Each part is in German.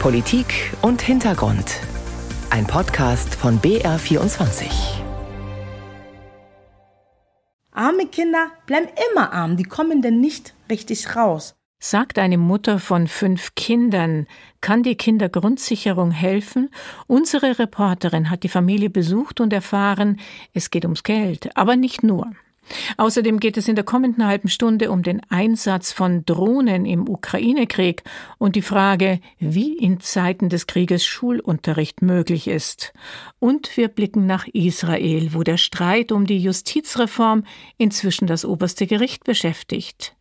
Politik und Hintergrund. Ein Podcast von BR24. Arme Kinder bleiben immer arm, die kommen denn nicht richtig raus. Sagt eine Mutter von fünf Kindern, kann die Kindergrundsicherung helfen? Unsere Reporterin hat die Familie besucht und erfahren, es geht ums Geld, aber nicht nur. Außerdem geht es in der kommenden halben Stunde um den Einsatz von Drohnen im Ukraine-Krieg und die Frage, wie in Zeiten des Krieges Schulunterricht möglich ist. Und wir blicken nach Israel, wo der Streit um die Justizreform inzwischen das oberste Gericht beschäftigt.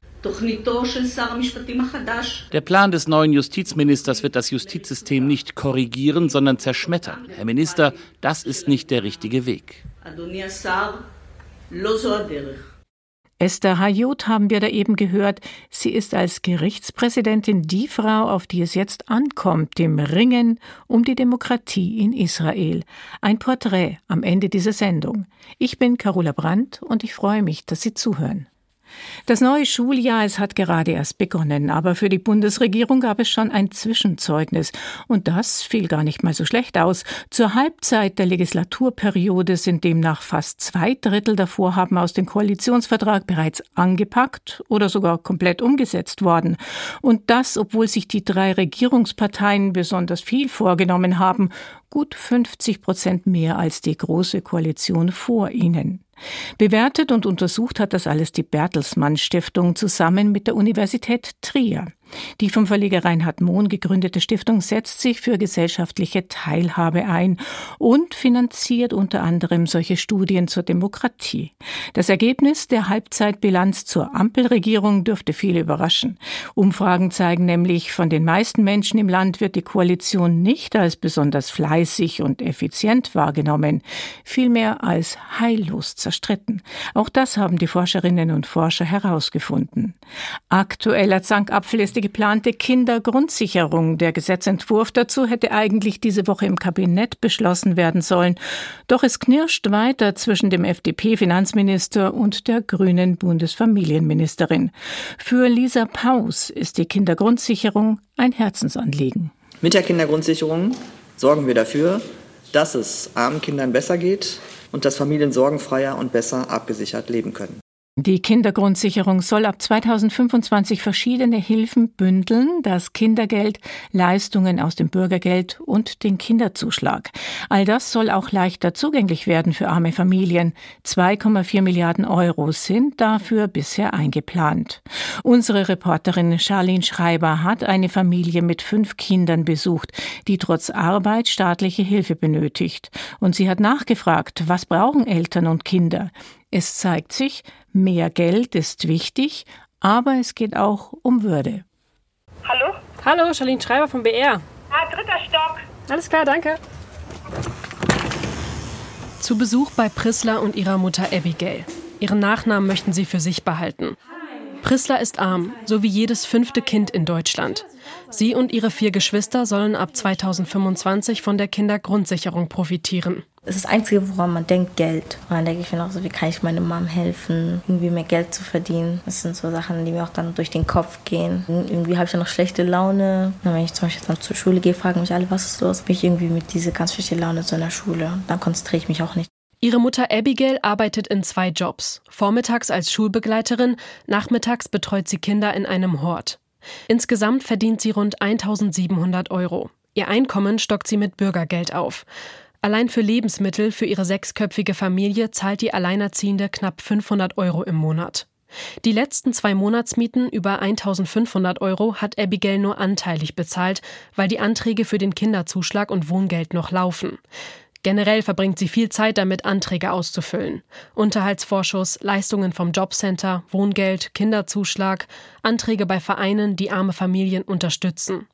Der Plan des neuen Justizministers wird das Justizsystem nicht korrigieren, sondern zerschmettern. Herr Minister, das ist nicht der richtige Weg. Esther Hayut haben wir da eben gehört. Sie ist als Gerichtspräsidentin die Frau, auf die es jetzt ankommt, dem Ringen um die Demokratie in Israel. Ein Porträt am Ende dieser Sendung. Ich bin Carola Brandt und ich freue mich, dass Sie zuhören. Das neue Schuljahr, es hat gerade erst begonnen, aber für die Bundesregierung gab es schon ein Zwischenzeugnis. Und das fiel gar nicht mal so schlecht aus. Zur Halbzeit der Legislaturperiode sind demnach fast zwei Drittel der Vorhaben aus dem Koalitionsvertrag bereits angepackt oder sogar komplett umgesetzt worden. Und das, obwohl sich die drei Regierungsparteien besonders viel vorgenommen haben, gut 50 Prozent mehr als die Große Koalition vor ihnen. Bewertet und untersucht hat das alles die Bertelsmann Stiftung zusammen mit der Universität Trier. Die vom Verleger Reinhard Mohn gegründete Stiftung setzt sich für gesellschaftliche Teilhabe ein und finanziert unter anderem solche Studien zur Demokratie. Das Ergebnis der Halbzeitbilanz zur Ampelregierung dürfte viele überraschen. Umfragen zeigen nämlich, von den meisten Menschen im Land wird die Koalition nicht als besonders fleißig und effizient wahrgenommen, vielmehr als heillos zerstritten. Auch das haben die Forscherinnen und Forscher herausgefunden. Aktueller Zankapfel ist die geplante Kindergrundsicherung. Der Gesetzentwurf dazu hätte eigentlich diese Woche im Kabinett beschlossen werden sollen. Doch es knirscht weiter zwischen dem FDP-Finanzminister und der grünen Bundesfamilienministerin. Für Lisa Paus ist die Kindergrundsicherung ein Herzensanliegen. Mit der Kindergrundsicherung sorgen wir dafür, dass es armen Kindern besser geht und dass Familien sorgenfreier und besser abgesichert leben können. Die Kindergrundsicherung soll ab 2025 verschiedene Hilfen bündeln, das Kindergeld, Leistungen aus dem Bürgergeld und den Kinderzuschlag. All das soll auch leichter zugänglich werden für arme Familien. 2,4 Milliarden Euro sind dafür bisher eingeplant. Unsere Reporterin Charlene Schreiber hat eine Familie mit fünf Kindern besucht, die trotz Arbeit staatliche Hilfe benötigt. Und sie hat nachgefragt, was brauchen Eltern und Kinder? Es zeigt sich, mehr Geld ist wichtig, aber es geht auch um Würde. Hallo? Hallo, Charlene Schreiber vom BR. Ah, dritter Stock. Alles klar, danke. Zu Besuch bei Prisla und ihrer Mutter Abigail. Ihren Nachnamen möchten sie für sich behalten. Prisla ist arm, so wie jedes fünfte Kind in Deutschland. Sie und ihre vier Geschwister sollen ab 2025 von der Kindergrundsicherung profitieren. Das ist das Einzige, woran man denkt, Geld. Und dann denke ich mir auch so, wie kann ich meiner Mom helfen, irgendwie mehr Geld zu verdienen. Das sind so Sachen, die mir auch dann durch den Kopf gehen. Und irgendwie habe ich dann noch schlechte Laune. Und wenn ich zum Beispiel dann zur Schule gehe, fragen mich alle, was ist los? Bin ich irgendwie mit dieser ganz schlechten Laune zu einer Schule. Und dann konzentriere ich mich auch nicht. Ihre Mutter Abigail arbeitet in zwei Jobs. Vormittags als Schulbegleiterin, nachmittags betreut sie Kinder in einem Hort. Insgesamt verdient sie rund 1700 Euro. Ihr Einkommen stockt sie mit Bürgergeld auf. Allein für Lebensmittel für ihre sechsköpfige Familie zahlt die Alleinerziehende knapp 500 Euro im Monat. Die letzten zwei Monatsmieten über 1500 Euro hat Abigail nur anteilig bezahlt, weil die Anträge für den Kinderzuschlag und Wohngeld noch laufen. Generell verbringt sie viel Zeit damit, Anträge auszufüllen. Unterhaltsvorschuss, Leistungen vom Jobcenter, Wohngeld, Kinderzuschlag, Anträge bei Vereinen, die arme Familien unterstützen.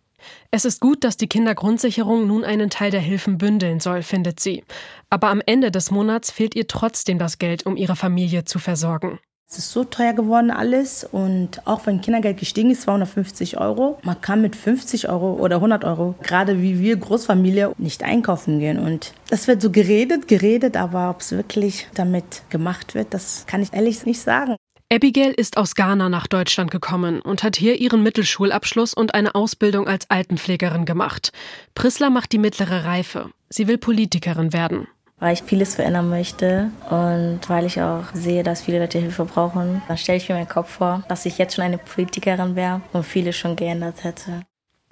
Es ist gut, dass die Kindergrundsicherung nun einen Teil der Hilfen bündeln soll, findet sie. Aber am Ende des Monats fehlt ihr trotzdem das Geld, um ihre Familie zu versorgen. Es ist so teuer geworden alles und auch wenn Kindergeld gestiegen ist, 250 Euro, man kann mit 50 Euro oder 100 Euro, gerade wie wir Großfamilie, nicht einkaufen gehen. Und es wird so geredet, geredet, aber ob es wirklich damit gemacht wird, das kann ich ehrlich nicht sagen. Abigail ist aus Ghana nach Deutschland gekommen und hat hier ihren Mittelschulabschluss und eine Ausbildung als Altenpflegerin gemacht. Prisla macht die mittlere Reife. Sie will Politikerin werden. Weil ich vieles verändern möchte und weil ich auch sehe, dass viele Leute Hilfe brauchen, dann stelle ich mir meinen Kopf vor, dass ich jetzt schon eine Politikerin wäre und vieles schon geändert hätte.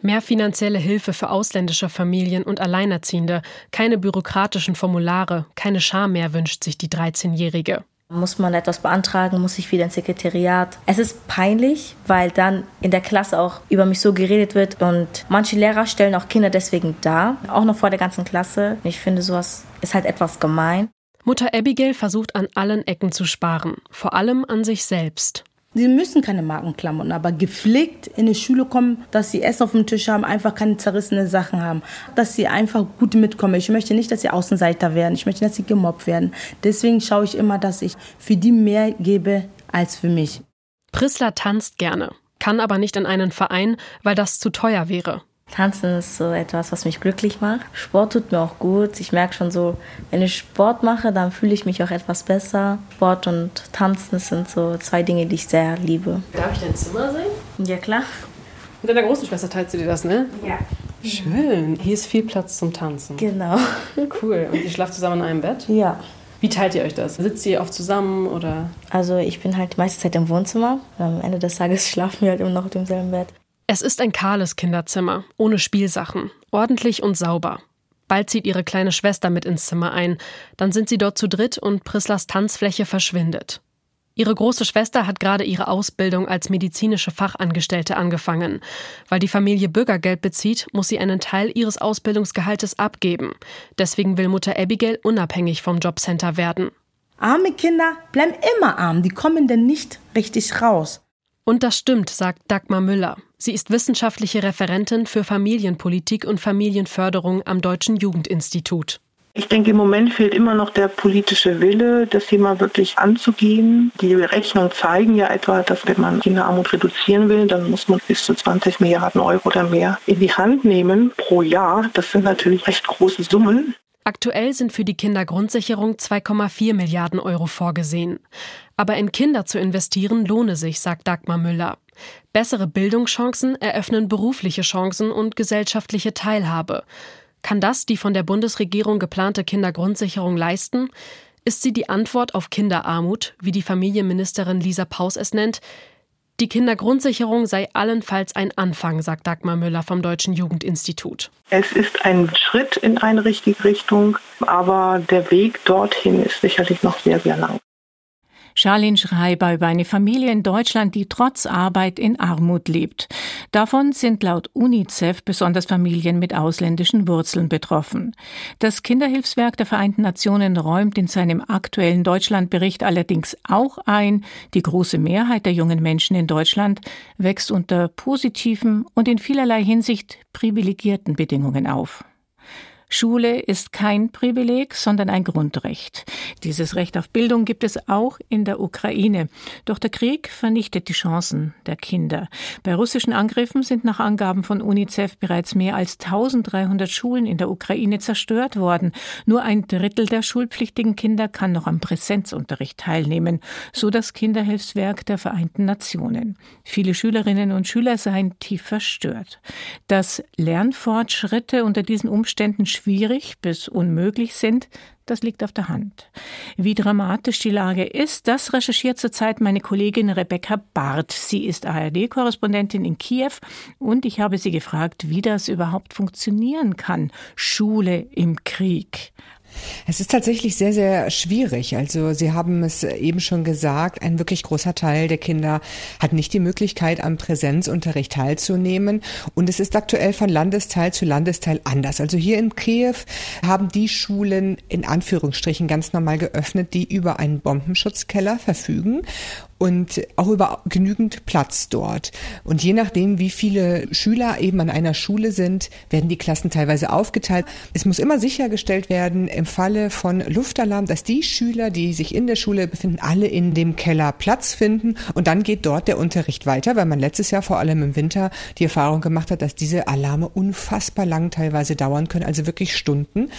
Mehr finanzielle Hilfe für ausländische Familien und Alleinerziehende, keine bürokratischen Formulare, keine Scham mehr wünscht sich die 13-Jährige. Muss man etwas beantragen, muss ich wieder ins Sekretariat. Es ist peinlich, weil dann in der Klasse auch über mich so geredet wird und manche Lehrer stellen auch Kinder deswegen dar, auch noch vor der ganzen Klasse. Ich finde, sowas ist halt etwas gemein. Mutter Abigail versucht an allen Ecken zu sparen, vor allem an sich selbst. Sie müssen keine Markenklamotten, aber gepflegt in die Schule kommen, dass sie Essen auf dem Tisch haben, einfach keine zerrissene Sachen haben, dass sie einfach gut mitkommen. Ich möchte nicht, dass sie Außenseiter werden. Ich möchte, dass sie gemobbt werden. Deswegen schaue ich immer, dass ich für die mehr gebe als für mich. Prisla tanzt gerne, kann aber nicht in einen Verein, weil das zu teuer wäre. Tanzen ist so etwas, was mich glücklich macht. Sport tut mir auch gut. Ich merke schon so, wenn ich Sport mache, dann fühle ich mich auch etwas besser. Sport und Tanzen sind so zwei Dinge, die ich sehr liebe. Darf ich dein Zimmer sehen? Ja, klar. Mit deiner großen Schwester teilst du dir das, ne? Ja. Schön. Hier ist viel Platz zum Tanzen. Genau. Cool. Und ihr schlaft zusammen in einem Bett? Ja. Wie teilt ihr euch das? Sitzt ihr oft zusammen oder? Also ich bin halt die meiste Zeit im Wohnzimmer. Am Ende des Tages schlafen wir halt immer noch auf demselben Bett. Es ist ein kahles Kinderzimmer, ohne Spielsachen, ordentlich und sauber. Bald zieht ihre kleine Schwester mit ins Zimmer ein, dann sind sie dort zu dritt und Prislas Tanzfläche verschwindet. Ihre große Schwester hat gerade ihre Ausbildung als medizinische Fachangestellte angefangen. Weil die Familie Bürgergeld bezieht, muss sie einen Teil ihres Ausbildungsgehaltes abgeben. Deswegen will Mutter Abigail unabhängig vom Jobcenter werden. Arme Kinder bleiben immer arm, die kommen denn nicht richtig raus. Und das stimmt, sagt Dagmar Müller. Sie ist wissenschaftliche Referentin für Familienpolitik und Familienförderung am Deutschen Jugendinstitut. Ich denke, im Moment fehlt immer noch der politische Wille, das Thema wirklich anzugehen. Die Rechnungen zeigen ja etwa, dass wenn man Kinderarmut reduzieren will, dann muss man bis zu 20 Milliarden Euro oder mehr in die Hand nehmen pro Jahr. Das sind natürlich recht große Summen. Aktuell sind für die Kindergrundsicherung 2,4 Milliarden Euro vorgesehen. Aber in Kinder zu investieren lohne sich, sagt Dagmar Müller. Bessere Bildungschancen eröffnen berufliche Chancen und gesellschaftliche Teilhabe. Kann das die von der Bundesregierung geplante Kindergrundsicherung leisten? Ist sie die Antwort auf Kinderarmut, wie die Familienministerin Lisa Paus es nennt? Die Kindergrundsicherung sei allenfalls ein Anfang, sagt Dagmar Müller vom Deutschen Jugendinstitut. Es ist ein Schritt in eine richtige Richtung, aber der Weg dorthin ist sicherlich noch sehr, sehr lang. Charlene Schreiber über eine Familie in Deutschland, die trotz Arbeit in Armut lebt. Davon sind laut UNICEF besonders Familien mit ausländischen Wurzeln betroffen. Das Kinderhilfswerk der Vereinten Nationen räumt in seinem aktuellen Deutschlandbericht allerdings auch ein, die große Mehrheit der jungen Menschen in Deutschland wächst unter positiven und in vielerlei Hinsicht privilegierten Bedingungen auf. Schule ist kein Privileg, sondern ein Grundrecht. Dieses Recht auf Bildung gibt es auch in der Ukraine. Doch der Krieg vernichtet die Chancen der Kinder. Bei russischen Angriffen sind nach Angaben von UNICEF bereits mehr als 1300 Schulen in der Ukraine zerstört worden. Nur ein Drittel der schulpflichtigen Kinder kann noch am Präsenzunterricht teilnehmen, so das Kinderhilfswerk der Vereinten Nationen. Viele Schülerinnen und Schüler seien tief verstört. Dass Lernfortschritte unter diesen Umständen schwierig bis unmöglich sind, das liegt auf der Hand. Wie dramatisch die Lage ist, das recherchiert zurzeit meine Kollegin Rebecca Barth. Sie ist ARD-Korrespondentin in Kiew und ich habe sie gefragt, wie das überhaupt funktionieren kann. Schule im Krieg. Es ist tatsächlich sehr, sehr schwierig. Also Sie haben es eben schon gesagt, ein wirklich großer Teil der Kinder hat nicht die Möglichkeit, am Präsenzunterricht teilzunehmen. Und es ist aktuell von Landesteil zu Landesteil anders. Also hier in Kiew haben die Schulen in Anführungsstrichen ganz normal geöffnet, die über einen Bombenschutzkeller verfügen und auch über genügend Platz dort. Und je nachdem, wie viele Schüler eben an einer Schule sind, werden die Klassen teilweise aufgeteilt. Es muss immer sichergestellt werden, im Falle von Luftalarm, dass die Schüler, die sich in der Schule befinden, alle in dem Keller Platz finden. Und dann geht dort der Unterricht weiter, weil man letztes Jahr vor allem im Winter die Erfahrung gemacht hat, dass diese Alarme unfassbar lang teilweise dauern können, also wirklich Stunden.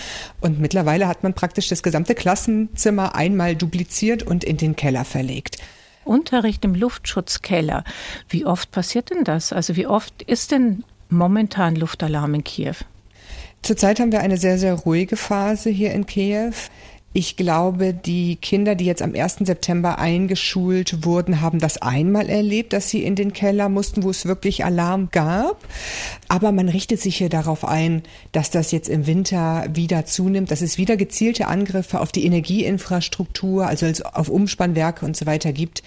Und mittlerweile hat man praktisch das gesamte Klassenzimmer einmal dupliziert und in den Keller verlegt. Unterricht im Luftschutzkeller. Wie oft passiert denn das? Also wie oft ist denn momentan Luftalarm in Kiew? Zurzeit haben wir eine sehr, sehr ruhige Phase hier in Kiew. Ich glaube, die Kinder, die jetzt am 1. September eingeschult wurden, haben das einmal erlebt, dass sie in den Keller mussten, wo es wirklich Alarm gab. Aber man richtet sich hier darauf ein, dass das jetzt im Winter wieder zunimmt, dass es wieder gezielte Angriffe auf die Energieinfrastruktur, also auf Umspannwerke und so weiter gibt.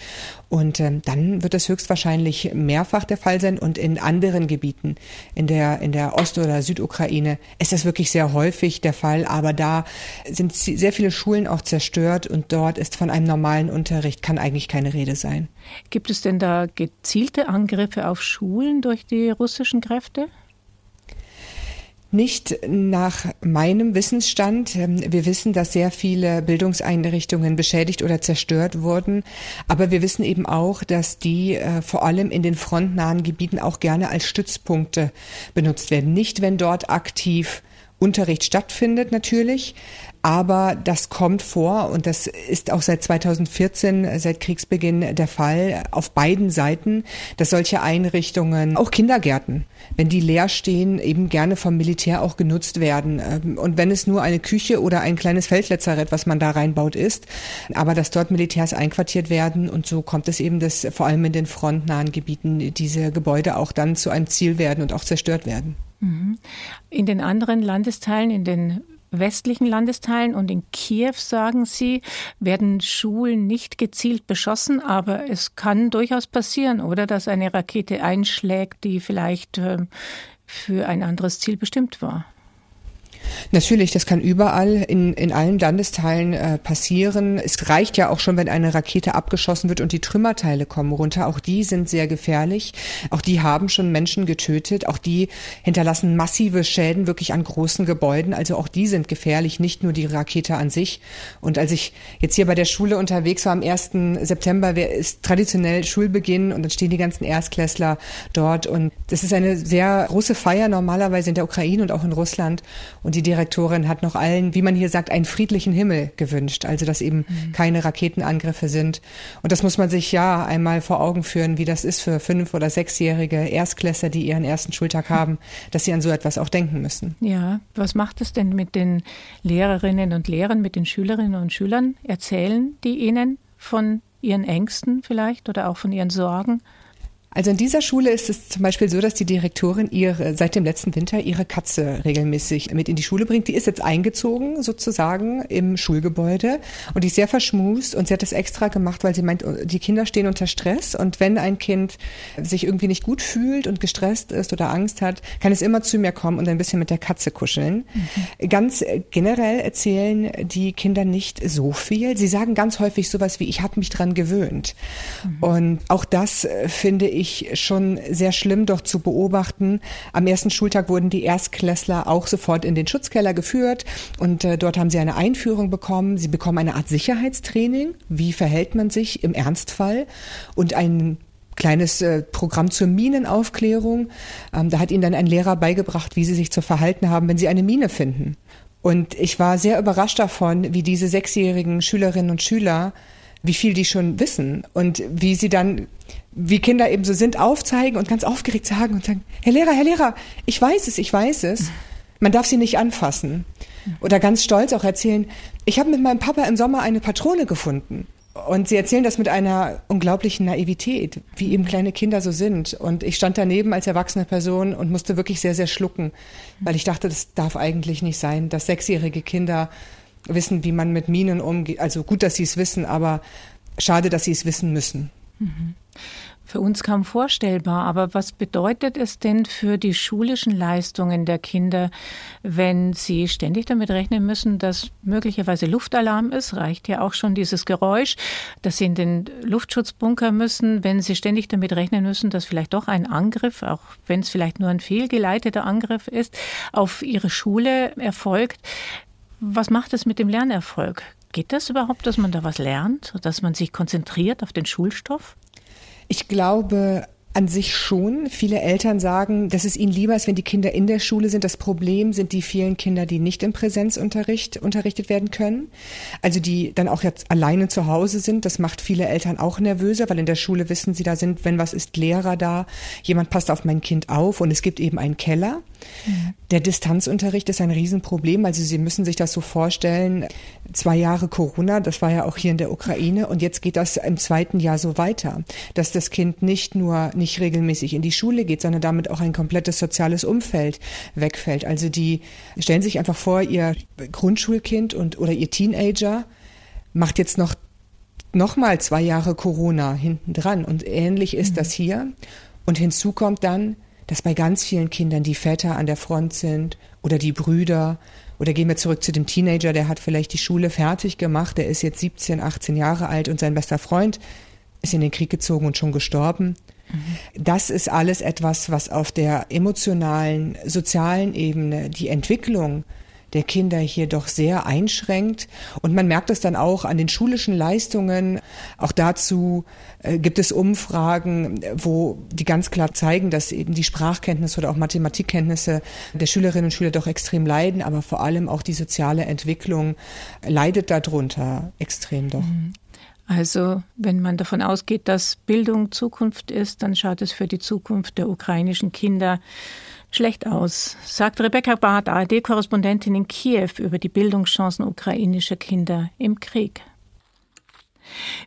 Und ähm, dann wird das höchstwahrscheinlich mehrfach der Fall sein. Und in anderen Gebieten, in der, in der Ost- oder Südukraine, ist das wirklich sehr häufig der Fall. Aber da sind sehr viele Schulen auch zerstört und dort ist von einem normalen Unterricht, kann eigentlich keine Rede sein. Gibt es denn da gezielte Angriffe auf Schulen durch die russischen Kräfte? Nicht nach meinem Wissensstand. Ähm, wir wissen, dass sehr viele Bildungseinrichtungen beschädigt oder zerstört wurden. Aber wir wissen eben auch, dass die äh, vor allem in den frontnahen Gebieten auch gerne als Stützpunkte benutzt werden. Nicht, wenn dort aktiv Unterricht stattfindet natürlich, aber das kommt vor und das ist auch seit 2014, seit Kriegsbeginn der Fall auf beiden Seiten, dass solche Einrichtungen, auch Kindergärten, wenn die leer stehen, eben gerne vom Militär auch genutzt werden. Ähm, und wenn es nur eine Küche oder ein kleines Feldlezarett, was man da reinbaut, ist, aber dass dort Militärs einquartiert werden und so kommt es eben, dass vor allem in den frontnahen Gebieten diese Gebäude auch dann zu einem Ziel werden und auch zerstört werden. Mhm. In den anderen Landesteilen, in den westlichen Landesteilen und in Kiew, sagen Sie, werden Schulen nicht gezielt beschossen, aber es kann durchaus passieren, oder dass eine Rakete einschlägt, die vielleicht ähm, für ein anderes Ziel bestimmt war. Natürlich, das kann überall in, in allen Landesteilen äh, passieren. Es reicht ja auch schon, wenn eine Rakete abgeschossen wird und die Trümmerteile kommen runter. Auch die sind sehr gefährlich. Auch die haben schon Menschen getötet. Auch die hinterlassen massive Schäden wirklich an großen Gebäuden. Also auch die sind gefährlich, nicht nur die Rakete an sich. Und als ich jetzt hier bei der Schule unterwegs war am 1. September, ist traditionell Schulbeginn und dann stehen die ganzen Erstklässler dort. Und das ist eine sehr große Feier normalerweise in der Ukraine und auch in Russland. Und und die Direktorin hat noch allen, wie man hier sagt, einen friedlichen Himmel gewünscht. Also, dass eben mhm. keine Raketenangriffe sind. Und das muss man sich ja einmal vor Augen führen, wie das ist für fünf- oder sechsjährige Erstklässler, die ihren ersten Schultag haben, dass sie an so etwas auch denken müssen. Ja, was macht es denn mit den Lehrerinnen und Lehrern, mit den Schülerinnen und Schülern? Erzählen die ihnen von ihren Ängsten vielleicht oder auch von ihren Sorgen? Also in dieser Schule ist es zum Beispiel so, dass die Direktorin ihre, seit dem letzten Winter ihre Katze regelmäßig mit in die Schule bringt. Die ist jetzt eingezogen sozusagen im Schulgebäude und die ist sehr verschmust und sie hat das extra gemacht, weil sie meint, die Kinder stehen unter Stress und wenn ein Kind sich irgendwie nicht gut fühlt und gestresst ist oder Angst hat, kann es immer zu mir kommen und ein bisschen mit der Katze kuscheln. Mhm. Ganz generell erzählen die Kinder nicht so viel. Sie sagen ganz häufig sowas wie, ich habe mich dran gewöhnt. Mhm. Und auch das äh, finde ich ich schon sehr schlimm doch zu beobachten. Am ersten Schultag wurden die Erstklässler auch sofort in den Schutzkeller geführt und äh, dort haben sie eine Einführung bekommen. Sie bekommen eine Art Sicherheitstraining. Wie verhält man sich im Ernstfall? Und ein kleines äh, Programm zur Minenaufklärung. Ähm, da hat ihnen dann ein Lehrer beigebracht, wie sie sich zu verhalten haben, wenn sie eine Mine finden. Und ich war sehr überrascht davon, wie diese sechsjährigen Schülerinnen und Schüler, wie viel die schon wissen und wie sie dann wie Kinder eben so sind, aufzeigen und ganz aufgeregt sagen und sagen, Herr Lehrer, Herr Lehrer, ich weiß es, ich weiß es. Man darf sie nicht anfassen. Oder ganz stolz auch erzählen, ich habe mit meinem Papa im Sommer eine Patrone gefunden. Und sie erzählen das mit einer unglaublichen Naivität, wie eben kleine Kinder so sind. Und ich stand daneben als erwachsene Person und musste wirklich sehr, sehr schlucken, weil ich dachte, das darf eigentlich nicht sein, dass sechsjährige Kinder wissen, wie man mit Minen umgeht. Also gut, dass sie es wissen, aber schade, dass sie es wissen müssen. Mhm. Für uns kaum vorstellbar, aber was bedeutet es denn für die schulischen Leistungen der Kinder, wenn sie ständig damit rechnen müssen, dass möglicherweise Luftalarm ist? Reicht ja auch schon dieses Geräusch, dass sie in den Luftschutzbunker müssen, wenn sie ständig damit rechnen müssen, dass vielleicht doch ein Angriff, auch wenn es vielleicht nur ein fehlgeleiteter Angriff ist, auf ihre Schule erfolgt. Was macht es mit dem Lernerfolg? Geht das überhaupt, dass man da was lernt, dass man sich konzentriert auf den Schulstoff? Ich glaube, An sich schon. Viele Eltern sagen, dass es ihnen lieber ist, wenn die Kinder in der Schule sind. Das Problem sind die vielen Kinder, die nicht im Präsenzunterricht unterrichtet werden können. Also die dann auch jetzt alleine zu Hause sind. Das macht viele Eltern auch nervöser, weil in der Schule wissen sie, da sind, wenn was ist, Lehrer da. Jemand passt auf mein Kind auf und es gibt eben einen Keller. Mhm. Der Distanzunterricht ist ein Riesenproblem. Also Sie müssen sich das so vorstellen. Zwei Jahre Corona, das war ja auch hier in der Ukraine. Und jetzt geht das im zweiten Jahr so weiter, dass das Kind nicht nur nicht regelmäßig in die Schule geht, sondern damit auch ein komplettes soziales Umfeld wegfällt. Also die stellen sich einfach vor, ihr Grundschulkind und oder ihr Teenager macht jetzt noch noch mal zwei Jahre Corona hinten dran und ähnlich ist mhm. das hier. Und hinzu kommt dann, dass bei ganz vielen Kindern die Väter an der Front sind oder die Brüder oder gehen wir zurück zu dem Teenager, der hat vielleicht die Schule fertig gemacht, der ist jetzt 17, 18 Jahre alt und sein bester Freund ist in den Krieg gezogen und schon gestorben. Mhm. Das ist alles etwas, was auf der emotionalen, sozialen Ebene die Entwicklung der Kinder hier doch sehr einschränkt. Und man merkt es dann auch an den schulischen Leistungen. Auch dazu äh, gibt es Umfragen, wo die ganz klar zeigen, dass eben die Sprachkenntnisse oder auch Mathematikkenntnisse der Schülerinnen und Schüler doch extrem leiden, aber vor allem auch die soziale Entwicklung leidet darunter extrem doch. Also wenn man davon ausgeht, dass Bildung Zukunft ist, dann schaut es für die Zukunft der ukrainischen Kinder schlecht aus, sagt Rebecca Barth, ARD-Korrespondentin in Kiew über die Bildungschancen ukrainischer Kinder im Krieg.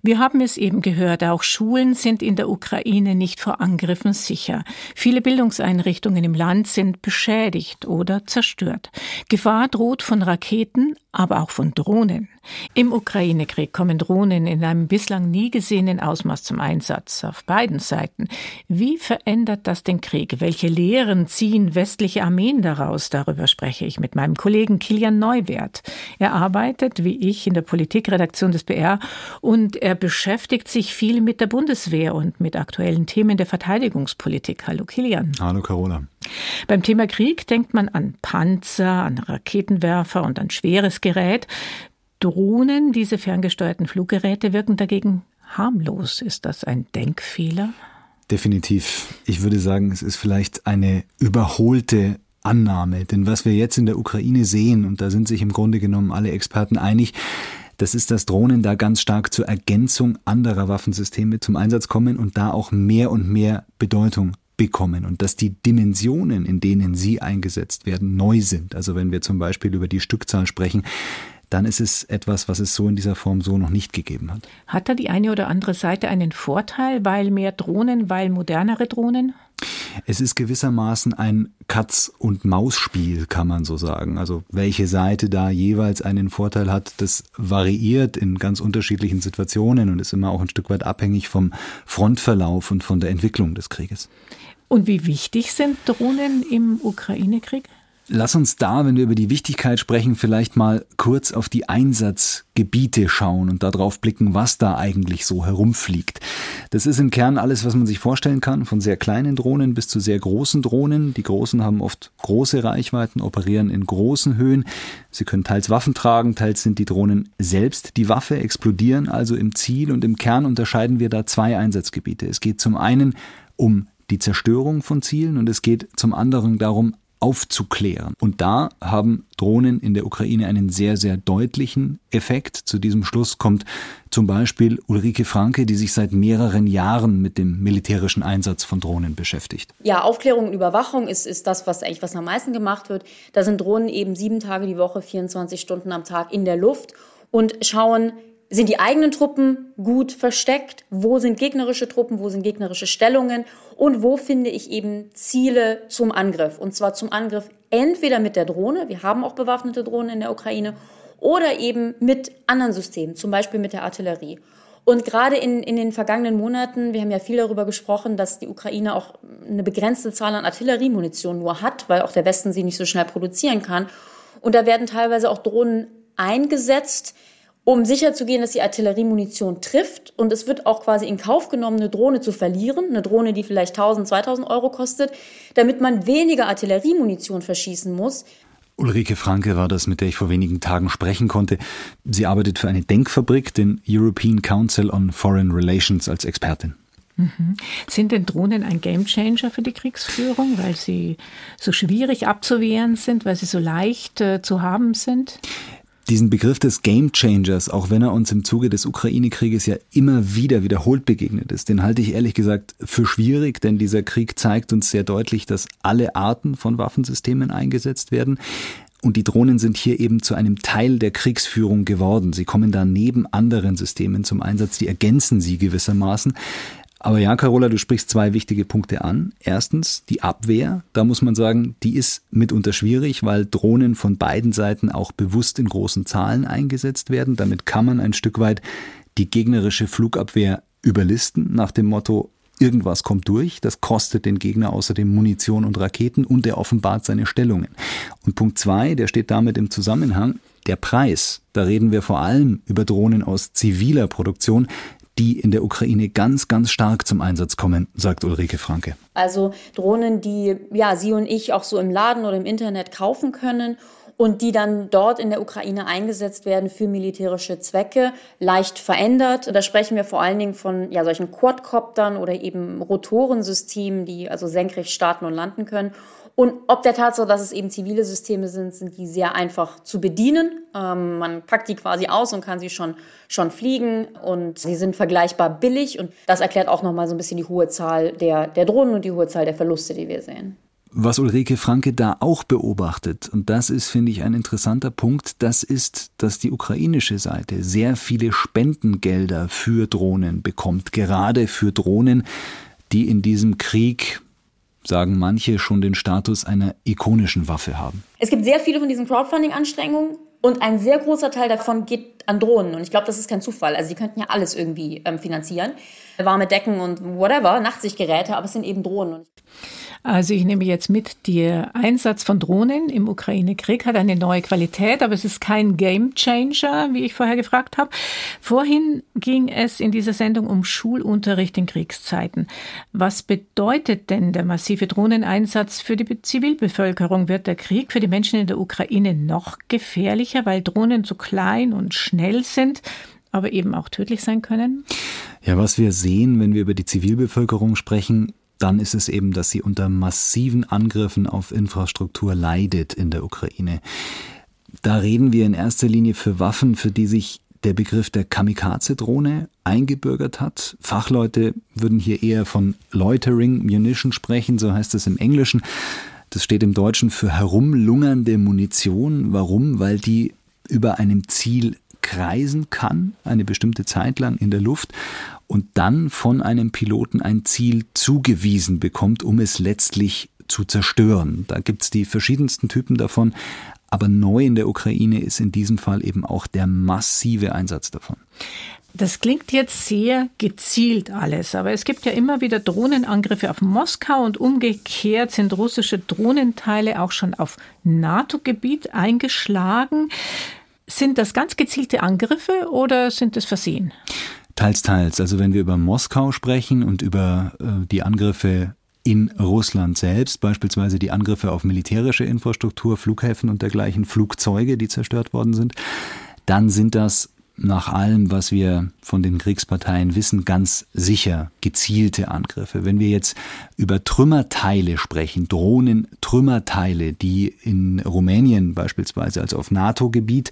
Wir haben es eben gehört, auch Schulen sind in der Ukraine nicht vor Angriffen sicher. Viele Bildungseinrichtungen im Land sind beschädigt oder zerstört. Gefahr droht von Raketen, aber auch von Drohnen. Im Ukraine-Krieg kommen Drohnen in einem bislang nie gesehenen Ausmaß zum Einsatz auf beiden Seiten. Wie verändert das den Krieg? Welche Lehren ziehen westliche Armeen daraus? Darüber spreche ich mit meinem Kollegen Kilian Neuwert. Er arbeitet, wie ich, in der Politikredaktion des BR und er beschäftigt sich viel mit der Bundeswehr und mit aktuellen Themen der Verteidigungspolitik. Hallo Kilian. Hallo Carola. Beim Thema Krieg denkt man an Panzer, an Raketenwerfer und an schweres Gerät. Drohnen, diese ferngesteuerten Fluggeräte, wirken dagegen harmlos. Ist das ein Denkfehler? Definitiv. Ich würde sagen, es ist vielleicht eine überholte Annahme. Denn was wir jetzt in der Ukraine sehen, und da sind sich im Grunde genommen alle Experten einig, das ist, dass Drohnen da ganz stark zur Ergänzung anderer Waffensysteme zum Einsatz kommen und da auch mehr und mehr Bedeutung bekommen und dass die Dimensionen, in denen sie eingesetzt werden, neu sind. Also wenn wir zum Beispiel über die Stückzahl sprechen, dann ist es etwas, was es so in dieser Form so noch nicht gegeben hat. Hat da die eine oder andere Seite einen Vorteil, weil mehr Drohnen, weil modernere Drohnen? Es ist gewissermaßen ein Katz- und Maus-Spiel, kann man so sagen. Also welche Seite da jeweils einen Vorteil hat, das variiert in ganz unterschiedlichen Situationen und ist immer auch ein Stück weit abhängig vom Frontverlauf und von der Entwicklung des Krieges. Und wie wichtig sind Drohnen im Ukraine-Krieg? Lass uns da, wenn wir über die Wichtigkeit sprechen, vielleicht mal kurz auf die Einsatzgebiete schauen und darauf blicken, was da eigentlich so herumfliegt. Das ist im Kern alles, was man sich vorstellen kann, von sehr kleinen Drohnen bis zu sehr großen Drohnen. Die großen haben oft große Reichweiten, operieren in großen Höhen. Sie können teils Waffen tragen, teils sind die Drohnen selbst die Waffe, explodieren also im Ziel und im Kern unterscheiden wir da zwei Einsatzgebiete. Es geht zum einen um die Zerstörung von Zielen und es geht zum anderen darum, aufzuklären. Und da haben Drohnen in der Ukraine einen sehr, sehr deutlichen Effekt. Zu diesem Schluss kommt zum Beispiel Ulrike Franke, die sich seit mehreren Jahren mit dem militärischen Einsatz von Drohnen beschäftigt. Ja, Aufklärung und Überwachung ist, ist das, was eigentlich was am meisten gemacht wird. Da sind Drohnen eben sieben Tage die Woche, 24 Stunden am Tag in der Luft und schauen, sind die eigenen Truppen gut versteckt? Wo sind gegnerische Truppen? Wo sind gegnerische Stellungen? Und wo finde ich eben Ziele zum Angriff? Und zwar zum Angriff entweder mit der Drohne, wir haben auch bewaffnete Drohnen in der Ukraine, oder eben mit anderen Systemen, zum Beispiel mit der Artillerie. Und gerade in, in den vergangenen Monaten, wir haben ja viel darüber gesprochen, dass die Ukraine auch eine begrenzte Zahl an Artilleriemunition nur hat, weil auch der Westen sie nicht so schnell produzieren kann. Und da werden teilweise auch Drohnen eingesetzt, um sicherzugehen, dass die Artilleriemunition trifft. Und es wird auch quasi in Kauf genommen, eine Drohne zu verlieren, eine Drohne, die vielleicht 1000, 2000 Euro kostet, damit man weniger Artilleriemunition verschießen muss. Ulrike Franke war das, mit der ich vor wenigen Tagen sprechen konnte. Sie arbeitet für eine Denkfabrik, den European Council on Foreign Relations, als Expertin. Mhm. Sind denn Drohnen ein Gamechanger für die Kriegsführung, weil sie so schwierig abzuwehren sind, weil sie so leicht äh, zu haben sind? Diesen Begriff des Game Changers, auch wenn er uns im Zuge des Ukraine-Krieges ja immer wieder wiederholt begegnet ist, den halte ich ehrlich gesagt für schwierig, denn dieser Krieg zeigt uns sehr deutlich, dass alle Arten von Waffensystemen eingesetzt werden. Und die Drohnen sind hier eben zu einem Teil der Kriegsführung geworden. Sie kommen da neben anderen Systemen zum Einsatz, die ergänzen sie gewissermaßen. Aber ja, Carola, du sprichst zwei wichtige Punkte an. Erstens die Abwehr. Da muss man sagen, die ist mitunter schwierig, weil Drohnen von beiden Seiten auch bewusst in großen Zahlen eingesetzt werden. Damit kann man ein Stück weit die gegnerische Flugabwehr überlisten nach dem Motto, irgendwas kommt durch, das kostet den Gegner außerdem Munition und Raketen und er offenbart seine Stellungen. Und Punkt zwei, der steht damit im Zusammenhang, der Preis. Da reden wir vor allem über Drohnen aus ziviler Produktion die in der Ukraine ganz, ganz stark zum Einsatz kommen, sagt Ulrike Franke. Also Drohnen, die ja Sie und ich auch so im Laden oder im Internet kaufen können und die dann dort in der Ukraine eingesetzt werden für militärische Zwecke, leicht verändert. Da sprechen wir vor allen Dingen von ja, solchen Quadcoptern oder eben Rotorensystemen, die also senkrecht starten und landen können. Und ob der Tatsache, dass es eben zivile Systeme sind, sind die sehr einfach zu bedienen. Ähm, man packt die quasi aus und kann sie schon, schon fliegen und sie sind vergleichbar billig und das erklärt auch nochmal so ein bisschen die hohe Zahl der, der Drohnen und die hohe Zahl der Verluste, die wir sehen. Was Ulrike Franke da auch beobachtet, und das ist, finde ich, ein interessanter Punkt, das ist, dass die ukrainische Seite sehr viele Spendengelder für Drohnen bekommt, gerade für Drohnen, die in diesem Krieg sagen manche, schon den Status einer ikonischen Waffe haben. Es gibt sehr viele von diesen Crowdfunding-Anstrengungen und ein sehr großer Teil davon geht an Drohnen. Und ich glaube, das ist kein Zufall. Also, die könnten ja alles irgendwie ähm, finanzieren. Warme Decken und whatever, Nachtsichtgeräte, aber es sind eben Drohnen. Also ich nehme jetzt mit, der Einsatz von Drohnen im Ukraine-Krieg hat eine neue Qualität, aber es ist kein Game Changer, wie ich vorher gefragt habe. Vorhin ging es in dieser Sendung um Schulunterricht in Kriegszeiten. Was bedeutet denn der massive Drohneneinsatz für die Zivilbevölkerung? Wird der Krieg für die Menschen in der Ukraine noch gefährlicher, weil Drohnen so klein und schnell sind? aber eben auch tödlich sein können? Ja, was wir sehen, wenn wir über die Zivilbevölkerung sprechen, dann ist es eben, dass sie unter massiven Angriffen auf Infrastruktur leidet in der Ukraine. Da reden wir in erster Linie für Waffen, für die sich der Begriff der Kamikaze-Drohne eingebürgert hat. Fachleute würden hier eher von Loitering Munition sprechen, so heißt es im Englischen. Das steht im Deutschen für herumlungernde Munition. Warum? Weil die über einem Ziel kreisen kann, eine bestimmte Zeit lang in der Luft und dann von einem Piloten ein Ziel zugewiesen bekommt, um es letztlich zu zerstören. Da gibt es die verschiedensten Typen davon, aber neu in der Ukraine ist in diesem Fall eben auch der massive Einsatz davon. Das klingt jetzt sehr gezielt alles, aber es gibt ja immer wieder Drohnenangriffe auf Moskau und umgekehrt sind russische Drohnenteile auch schon auf NATO-Gebiet eingeschlagen. Sind das ganz gezielte Angriffe oder sind es Versehen? Teils, teils. Also wenn wir über Moskau sprechen und über äh, die Angriffe in Russland selbst, beispielsweise die Angriffe auf militärische Infrastruktur, Flughäfen und dergleichen, Flugzeuge, die zerstört worden sind, dann sind das nach allem, was wir von den Kriegsparteien wissen, ganz sicher gezielte Angriffe. Wenn wir jetzt über Trümmerteile sprechen, Drohnen, Trümmerteile, die in Rumänien beispielsweise, also auf NATO-Gebiet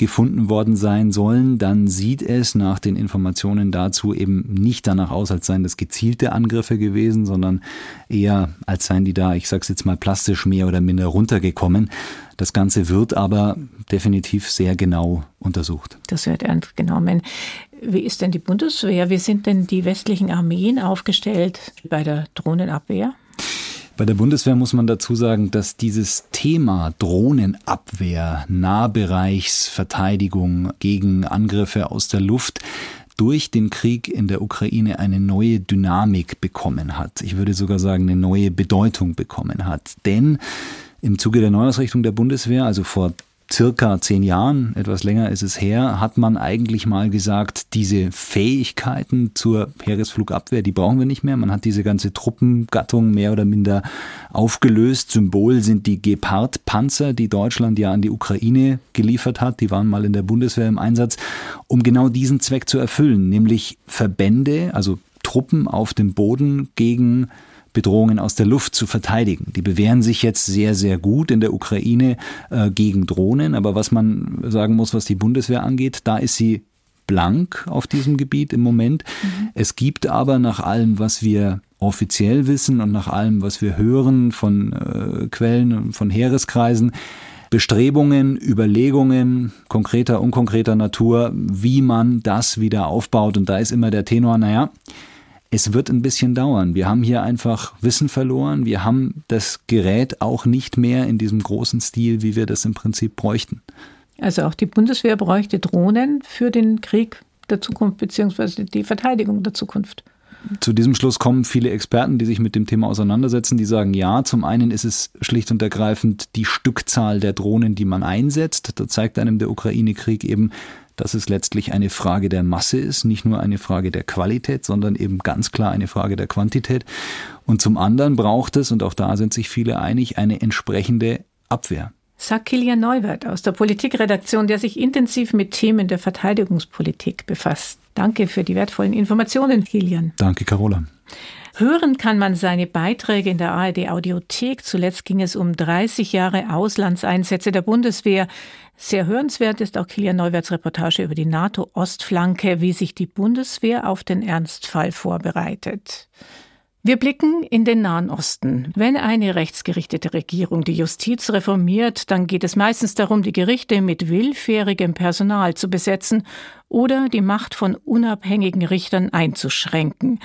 gefunden worden sein sollen, dann sieht es nach den Informationen dazu eben nicht danach aus, als seien das gezielte Angriffe gewesen, sondern eher als seien die da, ich sag's jetzt mal plastisch, mehr oder minder runtergekommen. Das Ganze wird aber definitiv sehr genau untersucht. Das wird ernst genommen. Wie ist denn die Bundeswehr? Wie sind denn die westlichen Armeen aufgestellt bei der Drohnenabwehr? Bei der Bundeswehr muss man dazu sagen, dass dieses Thema Drohnenabwehr, Nahbereichsverteidigung gegen Angriffe aus der Luft durch den Krieg in der Ukraine eine neue Dynamik bekommen hat. Ich würde sogar sagen, eine neue Bedeutung bekommen hat. Denn im Zuge der Neuausrichtung der Bundeswehr, also vor circa zehn Jahren, etwas länger ist es her, hat man eigentlich mal gesagt, diese Fähigkeiten zur Heeresflugabwehr, die brauchen wir nicht mehr. Man hat diese ganze Truppengattung mehr oder minder aufgelöst. Symbol sind die Gepard-Panzer, die Deutschland ja an die Ukraine geliefert hat. Die waren mal in der Bundeswehr im Einsatz, um genau diesen Zweck zu erfüllen, nämlich Verbände, also Truppen auf dem Boden gegen Bedrohungen aus der Luft zu verteidigen. Die bewähren sich jetzt sehr, sehr gut in der Ukraine äh, gegen Drohnen. Aber was man sagen muss, was die Bundeswehr angeht, da ist sie blank auf diesem Gebiet im Moment. Mhm. Es gibt aber nach allem, was wir offiziell wissen und nach allem, was wir hören von äh, Quellen und von Heereskreisen, Bestrebungen, Überlegungen konkreter, unkonkreter Natur, wie man das wieder aufbaut. Und da ist immer der Tenor, naja, es wird ein bisschen dauern. Wir haben hier einfach Wissen verloren. Wir haben das Gerät auch nicht mehr in diesem großen Stil, wie wir das im Prinzip bräuchten. Also auch die Bundeswehr bräuchte Drohnen für den Krieg der Zukunft beziehungsweise die Verteidigung der Zukunft. Zu diesem Schluss kommen viele Experten, die sich mit dem Thema auseinandersetzen, die sagen, ja, zum einen ist es schlicht und ergreifend die Stückzahl der Drohnen, die man einsetzt. Da zeigt einem der Ukraine-Krieg eben, dass es letztlich eine Frage der Masse ist, nicht nur eine Frage der Qualität, sondern eben ganz klar eine Frage der Quantität. Und zum anderen braucht es, und auch da sind sich viele einig, eine entsprechende Abwehr. Sagt Kilian Neuwert aus der Politikredaktion, der sich intensiv mit Themen der Verteidigungspolitik befasst. Danke für die wertvollen Informationen, Kilian. Danke, Carola. Hören kann man seine Beiträge in der ARD Audiothek. Zuletzt ging es um 30 Jahre Auslandseinsätze der Bundeswehr. Sehr hörenswert ist auch Kilian Neuwerts Reportage über die NATO-Ostflanke, wie sich die Bundeswehr auf den Ernstfall vorbereitet. Wir blicken in den Nahen Osten. Wenn eine rechtsgerichtete Regierung die Justiz reformiert, dann geht es meistens darum, die Gerichte mit willfährigem Personal zu besetzen oder die Macht von unabhängigen Richtern einzuschränken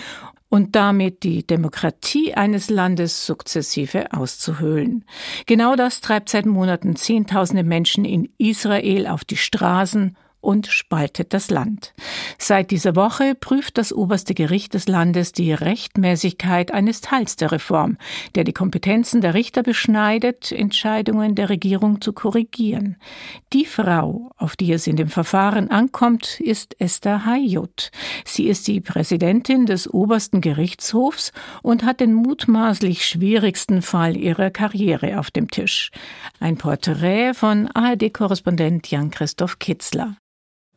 und damit die Demokratie eines Landes sukzessive auszuhöhlen. Genau das treibt seit Monaten Zehntausende Menschen in Israel auf die Straßen und spaltet das Land. Seit dieser Woche prüft das oberste Gericht des Landes die Rechtmäßigkeit eines Teils der Reform, der die Kompetenzen der Richter beschneidet, Entscheidungen der Regierung zu korrigieren. Die Frau, auf die es in dem Verfahren ankommt, ist Esther Hayut. Sie ist die Präsidentin des obersten Gerichtshofs und hat den mutmaßlich schwierigsten Fall ihrer Karriere auf dem Tisch. Ein Porträt von ARD-Korrespondent Jan-Christoph Kitzler.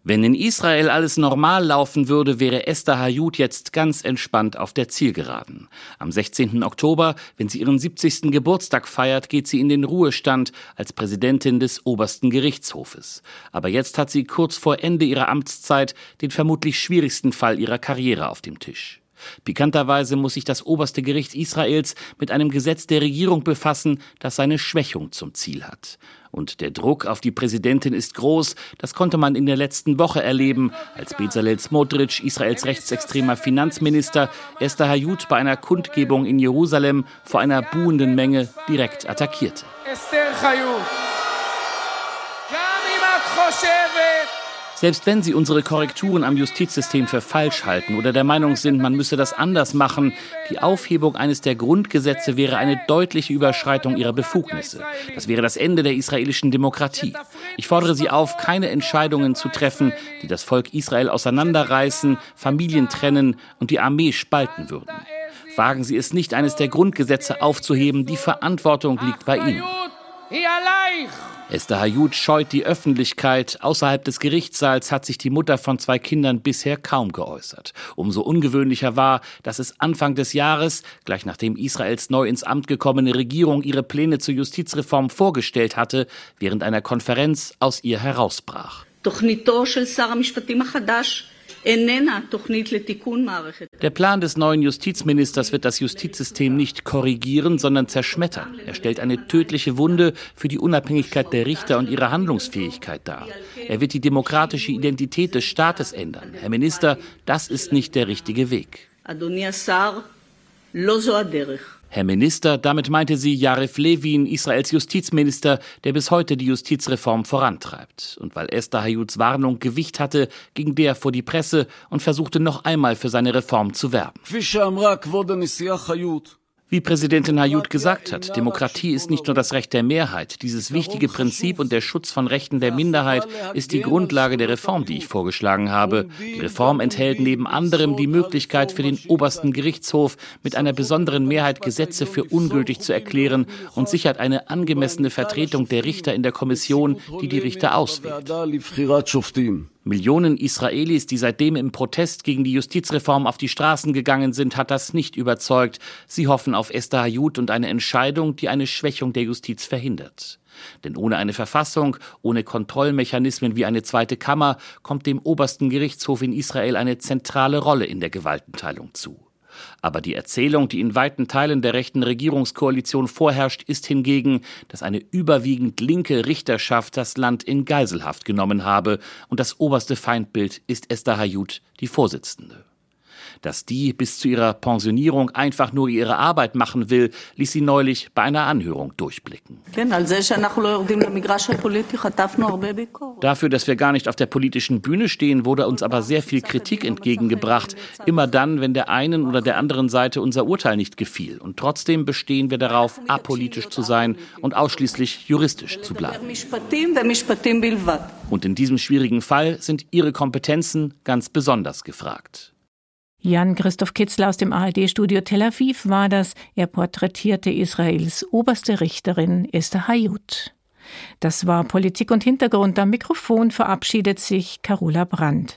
Wenn in Israel alles normal laufen würde, wäre Esther Hayut jetzt ganz entspannt auf der Zielgeraden. Am 16. Oktober, wenn sie ihren 70. Geburtstag feiert, geht sie in den Ruhestand als Präsidentin des obersten Gerichtshofes. Aber jetzt hat sie kurz vor Ende ihrer Amtszeit den vermutlich schwierigsten Fall ihrer Karriere auf dem Tisch. Pikanterweise muss sich das oberste Gericht Israels mit einem Gesetz der Regierung befassen, das seine Schwächung zum Ziel hat. Und der Druck auf die Präsidentin ist groß. Das konnte man in der letzten Woche erleben, als Bezalel Smotrich, Israels rechtsextremer Finanzminister, Esther Hayut bei einer Kundgebung in Jerusalem vor einer buhenden Menge direkt attackierte. Esther Hayut. Selbst wenn Sie unsere Korrekturen am Justizsystem für falsch halten oder der Meinung sind, man müsse das anders machen, die Aufhebung eines der Grundgesetze wäre eine deutliche Überschreitung Ihrer Befugnisse. Das wäre das Ende der israelischen Demokratie. Ich fordere Sie auf, keine Entscheidungen zu treffen, die das Volk Israel auseinanderreißen, Familien trennen und die Armee spalten würden. Wagen Sie es nicht, eines der Grundgesetze aufzuheben. Die Verantwortung liegt bei Ihnen. Esther Hayut scheut die Öffentlichkeit. Außerhalb des Gerichtssaals hat sich die Mutter von zwei Kindern bisher kaum geäußert. Umso ungewöhnlicher war, dass es Anfang des Jahres, gleich nachdem Israels neu ins Amt gekommene Regierung ihre Pläne zur Justizreform vorgestellt hatte, während einer Konferenz aus ihr herausbrach. Der Plan des neuen Justizministers wird das Justizsystem nicht korrigieren, sondern zerschmettern. Er stellt eine tödliche Wunde für die Unabhängigkeit der Richter und ihre Handlungsfähigkeit dar. Er wird die demokratische Identität des Staates ändern. Herr Minister, das ist nicht der richtige Weg. Herr Minister, damit meinte sie Jaref Levin, Israels Justizminister, der bis heute die Justizreform vorantreibt. Und weil Esther Hayuts Warnung Gewicht hatte, ging der vor die Presse und versuchte noch einmal für seine Reform zu werben. Wie Präsidentin Hayut gesagt hat, Demokratie ist nicht nur das Recht der Mehrheit. Dieses wichtige Prinzip und der Schutz von Rechten der Minderheit ist die Grundlage der Reform, die ich vorgeschlagen habe. Die Reform enthält neben anderem die Möglichkeit für den obersten Gerichtshof mit einer besonderen Mehrheit Gesetze für ungültig zu erklären und sichert eine angemessene Vertretung der Richter in der Kommission, die die Richter auswählt. Millionen Israelis, die seitdem im Protest gegen die Justizreform auf die Straßen gegangen sind, hat das nicht überzeugt. Sie hoffen auf Esther Hayut und eine Entscheidung, die eine Schwächung der Justiz verhindert. Denn ohne eine Verfassung, ohne Kontrollmechanismen wie eine zweite Kammer, kommt dem obersten Gerichtshof in Israel eine zentrale Rolle in der Gewaltenteilung zu. Aber die Erzählung, die in weiten Teilen der rechten Regierungskoalition vorherrscht, ist hingegen, dass eine überwiegend linke Richterschaft das Land in Geiselhaft genommen habe und das oberste Feindbild ist Esther Hayut, die Vorsitzende. Dass die bis zu ihrer Pensionierung einfach nur ihre Arbeit machen will, ließ sie neulich bei einer Anhörung durchblicken. Dafür, dass wir gar nicht auf der politischen Bühne stehen, wurde uns aber sehr viel Kritik entgegengebracht. Immer dann, wenn der einen oder der anderen Seite unser Urteil nicht gefiel. Und trotzdem bestehen wir darauf, apolitisch zu sein und ausschließlich juristisch zu bleiben. Und in diesem schwierigen Fall sind Ihre Kompetenzen ganz besonders gefragt. Jan-Christoph Kitzler aus dem ARD-Studio Tel Aviv war das. Er porträtierte Israels oberste Richterin Esther Hayut. Das war Politik und Hintergrund. Am Mikrofon verabschiedet sich Carola Brandt.